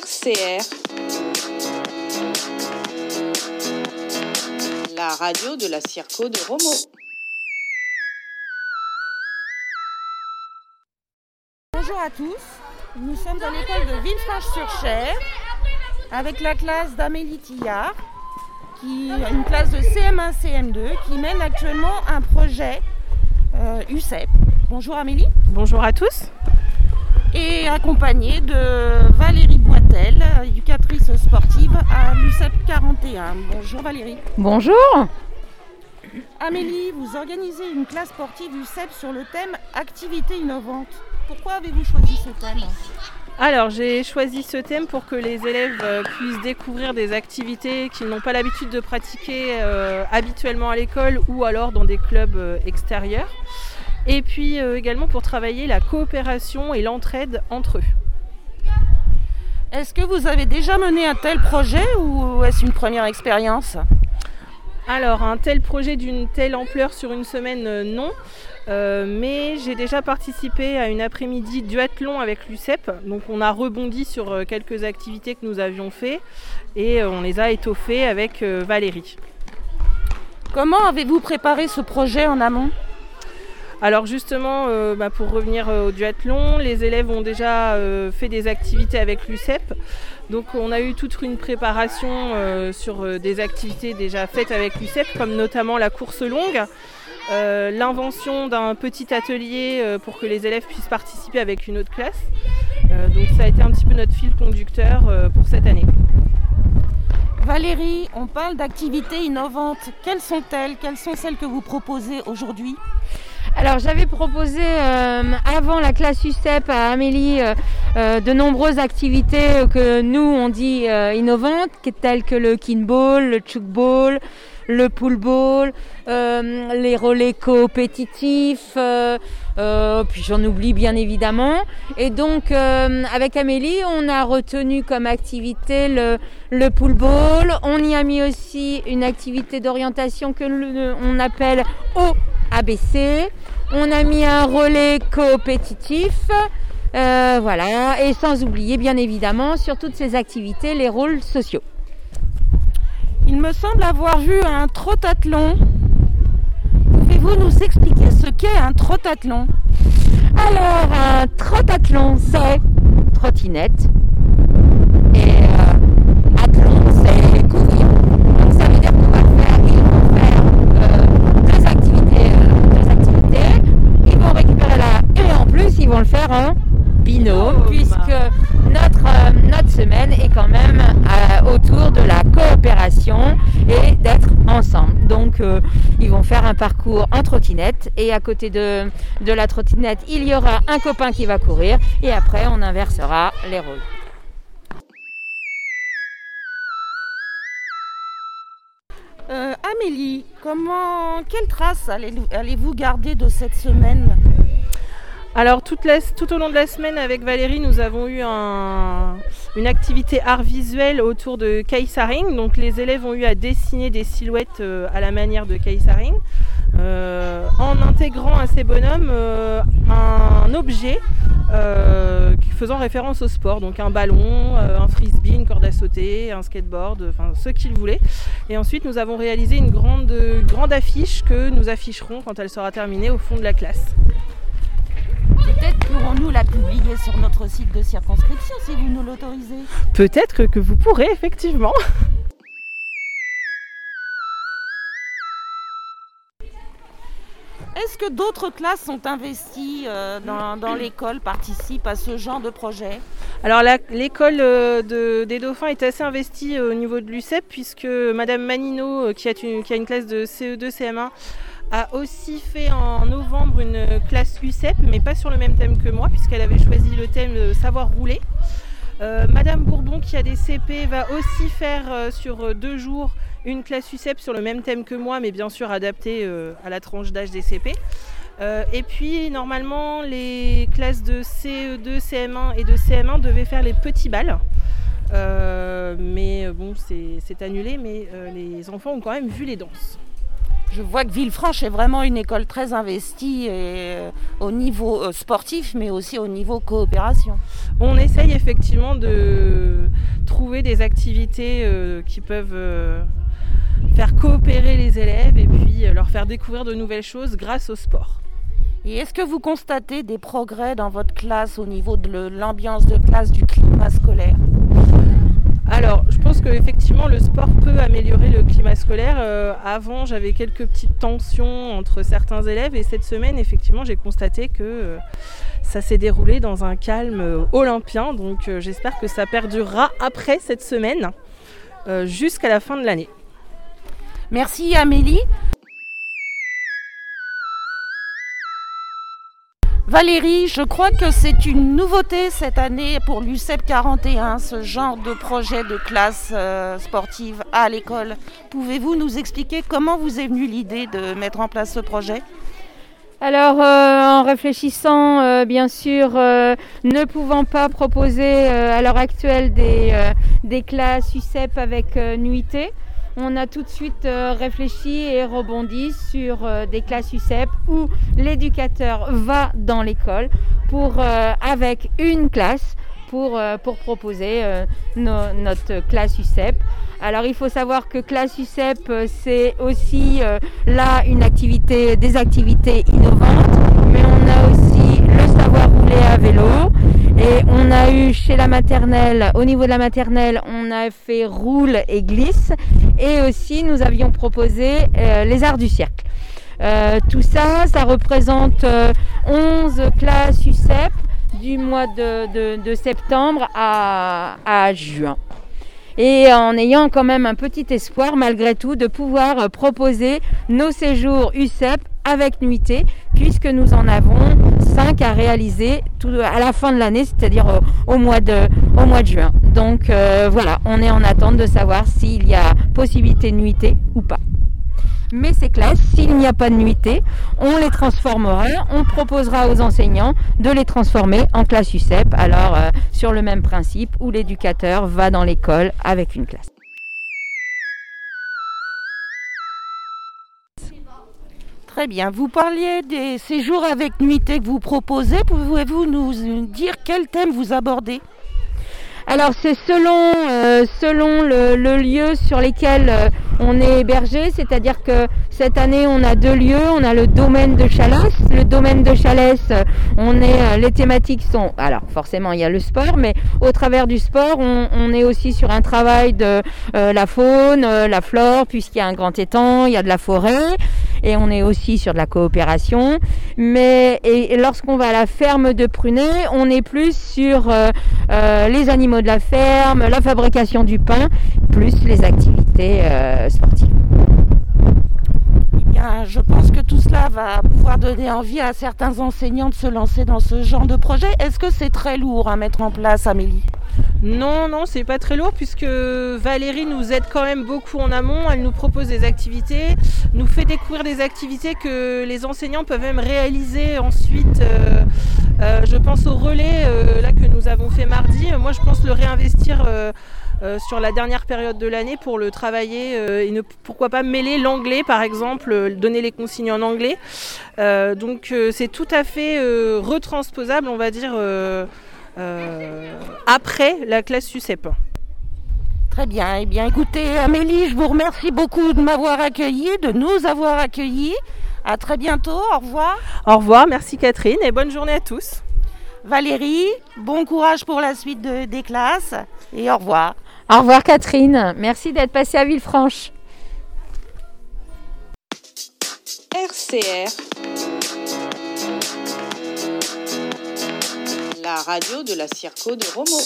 RCR, la radio de la Circo de Romo. Bonjour à tous, nous sommes à l'école de Villefranche-sur-Cher avec la classe d'Amélie Tillard, qui une classe de CM1, CM2 qui mène actuellement un projet euh, UCEP. Bonjour Amélie. Bonjour à tous. Et accompagnée de Valérie Éducatrice sportive à l'UCEP 41. Bonjour Valérie. Bonjour. Amélie, vous organisez une classe sportive UCEP sur le thème activité innovante. Pourquoi avez-vous choisi ce thème? Alors j'ai choisi ce thème pour que les élèves euh, puissent découvrir des activités qu'ils n'ont pas l'habitude de pratiquer euh, habituellement à l'école ou alors dans des clubs euh, extérieurs. Et puis également pour travailler la coopération et l'entraide entre eux. Est-ce que vous avez déjà mené un tel projet ou est-ce une première expérience alors, un tel projet d'une telle ampleur sur une semaine, euh, non. Euh, mais j'ai déjà participé à une après-midi duathlon avec l'UCEP. Donc, on a rebondi sur euh, quelques activités que nous avions fait et on les a étoffées avec Valérie. Comment avez-vous préparé ce projet en amont? Alors justement, bah, pour revenir au duathlon, les élèves ont déjà fait des activités avec l'UCEP. Donc on a eu toute une préparation euh, sur euh, des activités déjà faites avec l'UCEP, comme notamment la course longue, euh, l'invention d'un petit atelier pour que les élèves puissent participer avec une autre classe. donc ça a été un petit peu notre fil conducteur pour cette année. Valérie, on parle d'activités innovantes. Quelles sont-elles? Quelles sont celles que vous proposez aujourd'hui? Alors j'avais proposé euh, avant la classe USTEP à Amélie euh, euh, de nombreuses activités que nous on dit innovantes, telles que le kinball, le chukball, le poolball, les relais coopétitifs, puis j'en oublie bien évidemment. Et donc avec Amélie, on a retenu comme activité le, le poolball. On y a mis aussi une activité d'orientation que l'on appelle O ABC. On a mis un relais coopétitif. Euh, voilà, et sans oublier bien évidemment sur toutes ces activités les rôles sociaux. Il me semble avoir vu un trotathlon. Pouvez-vous nous expliquer ce qu'est un trotathlon Alors, un trotathlon, c'est trottinette. Et euh, athlon, c'est courir. ça veut dire qu'on va faire, ils vont faire et en plus ils vont le faire en puisque notre, euh, notre semaine est quand même euh, autour de la coopération et d'être ensemble. Donc euh, ils vont faire un parcours en trottinette et à côté de, de la trottinette il y aura un copain qui va courir et après on inversera les rôles. Amélie, comment, quelle trace allez-vous garder de cette semaine? Alors tout au long de la semaine avec Valérie, nous avons eu une activité art visuel autour de Kaisaring. Donc les élèves ont eu à dessiner des silhouettes euh, à la manière de Kaisaring. Euh, en intégrant à ces bonhommes euh, un objet faisant référence au sport, donc un ballon, un frisbee, une corde à sauter, un skateboard, enfin ce qu'ils voulaient. Et ensuite nous avons réalisé une grande affiche que nous afficherons quand elle sera terminée au fond de la classe. Pourrons-nous la publier sur notre site de circonscription si vous nous l'autorisez? Peut-être que vous pourrez, effectivement. Est-ce que d'autres classes sont investies euh, dans, l'école, participent à ce genre de projet? Alors l'école euh, des Dauphins est assez investie euh, au niveau de l'UCEP puisque Madame Manino, qui a, qui a une classe de CE2, CM1, a aussi fait en novembre une classe UCEP, mais pas sur le même thème que moi, puisqu'elle avait choisi le thème savoir rouler. Euh, Madame Bourbon, qui a des CP, va aussi faire euh, sur deux jours une classe UCEP sur le même thème que moi, mais bien sûr adaptée euh, à la tranche d'âge des CP. et puis normalement, les classes de CE2, CM1 et de CM1 devaient faire les petits balles. mais bon, c'est annulé, mais les enfants ont quand même vu les danses. Je vois que Villefranche est vraiment une école très investie et, au niveau sportif, mais aussi au niveau coopération. On essaye effectivement de trouver des activités qui peuvent faire coopérer les élèves et puis leur faire découvrir de nouvelles choses grâce au sport. Et est-ce que vous constatez des progrès dans votre classe au niveau de l'ambiance de classe, du climat scolaire? Alors, je pense qu'effectivement, le sport peut améliorer le climat scolaire. Euh, avant, j'avais quelques petites tensions entre certains élèves et cette semaine, effectivement, j'ai constaté que euh, ça s'est déroulé dans un calme euh, olympien. Donc, j'espère que ça perdurera après cette semaine, jusqu'à la fin de l'année. Merci Amélie. Valérie, je crois que c'est une nouveauté cette année pour l'UCEP 41, ce genre de projet de classe euh, sportive à l'école. Pouvez-vous nous expliquer comment vous est venue l'idée de mettre en place ce projet? Alors, euh, en réfléchissant, euh, bien sûr, ne pouvant pas proposer à l'heure actuelle des, des classes UCEP avec nuitée, on a tout de suite euh, réfléchi et rebondi sur euh, des classes UCEP où l'éducateur va dans l'école pour euh, avec une classe pour, pour proposer notre classe UCEP. Alors il faut savoir que classe UCEP c'est aussi là une activité, des activités innovantes, mais on a aussi le savoir rouler à vélo, et on a eu chez la maternelle, au niveau de la maternelle, on a fait roule et glisse. Et aussi, nous avions proposé euh, les arts du cercle. Euh, tout ça, ça représente 11 euh, classes UCEP du mois de, septembre à, à, juin. Et en ayant quand même un petit espoir malgré tout de pouvoir proposer nos séjours UCEP avec nuitée, puisque nous en avons 5 à réaliser à la fin de l'année, c'est-à-dire au, mois de, au mois de juin. Donc euh, voilà, on est en attente de savoir s'il y a possibilité de nuitée ou pas. Mais ces classes, s'il n'y a pas de nuitée, on les transformera, on proposera aux enseignants de les transformer en classe UCEP, alors euh, sur le même principe où l'éducateur va dans l'école avec une classe. Très bien. Vous parliez des séjours avec nuitée que vous proposez. Pouvez-vous nous dire quel thème vous abordez? Alors c'est selon, euh, selon le, lieu sur lequel euh, on est hébergé, c'est-à-dire que cette année on a deux lieux, on a le domaine de Chalès. Le domaine de Chalès, euh, on est, les thématiques sont, alors forcément il y a le sport, mais au travers du sport, on est aussi sur un travail de la faune, la flore, puisqu'il y a un grand étang, il y a de la forêt et on est aussi sur de la coopération. Mais et, lorsqu'on va à la ferme de Prunet, on est plus sur euh, euh, les animaux de la ferme, la fabrication du pain, plus les activités euh, sportives. Eh je pense que tout cela va pouvoir donner envie à certains enseignants de se lancer dans ce genre de projet. Est-ce que c'est très lourd à mettre en place, Amélie? Non, non, c'est pas très lourd puisque Valérie nous aide quand même beaucoup en amont. Elle nous propose des activités, nous fait découvrir des activités que les enseignants peuvent même réaliser ensuite. Euh, euh, je pense au relais euh, là que nous avons fait mardi. Moi, je pense le réinvestir. sur la dernière période de l'année pour le travailler et ne, pourquoi pas mêler l'anglais par exemple, donner les consignes en anglais. donc c'est tout à fait retransposable, on va dire, après la classe SUCEP. Très bien. Eh bien, écoutez, Amélie, je vous remercie beaucoup de m'avoir accueilli, de nous avoir accueillis. À très bientôt. Au revoir. Au revoir. Merci Catherine et bonne journée à tous. Valérie, bon courage pour la suite des classes et au revoir. Au revoir Catherine. Merci d'être passée à Villefranche. RCR radio de la Circo de Romo.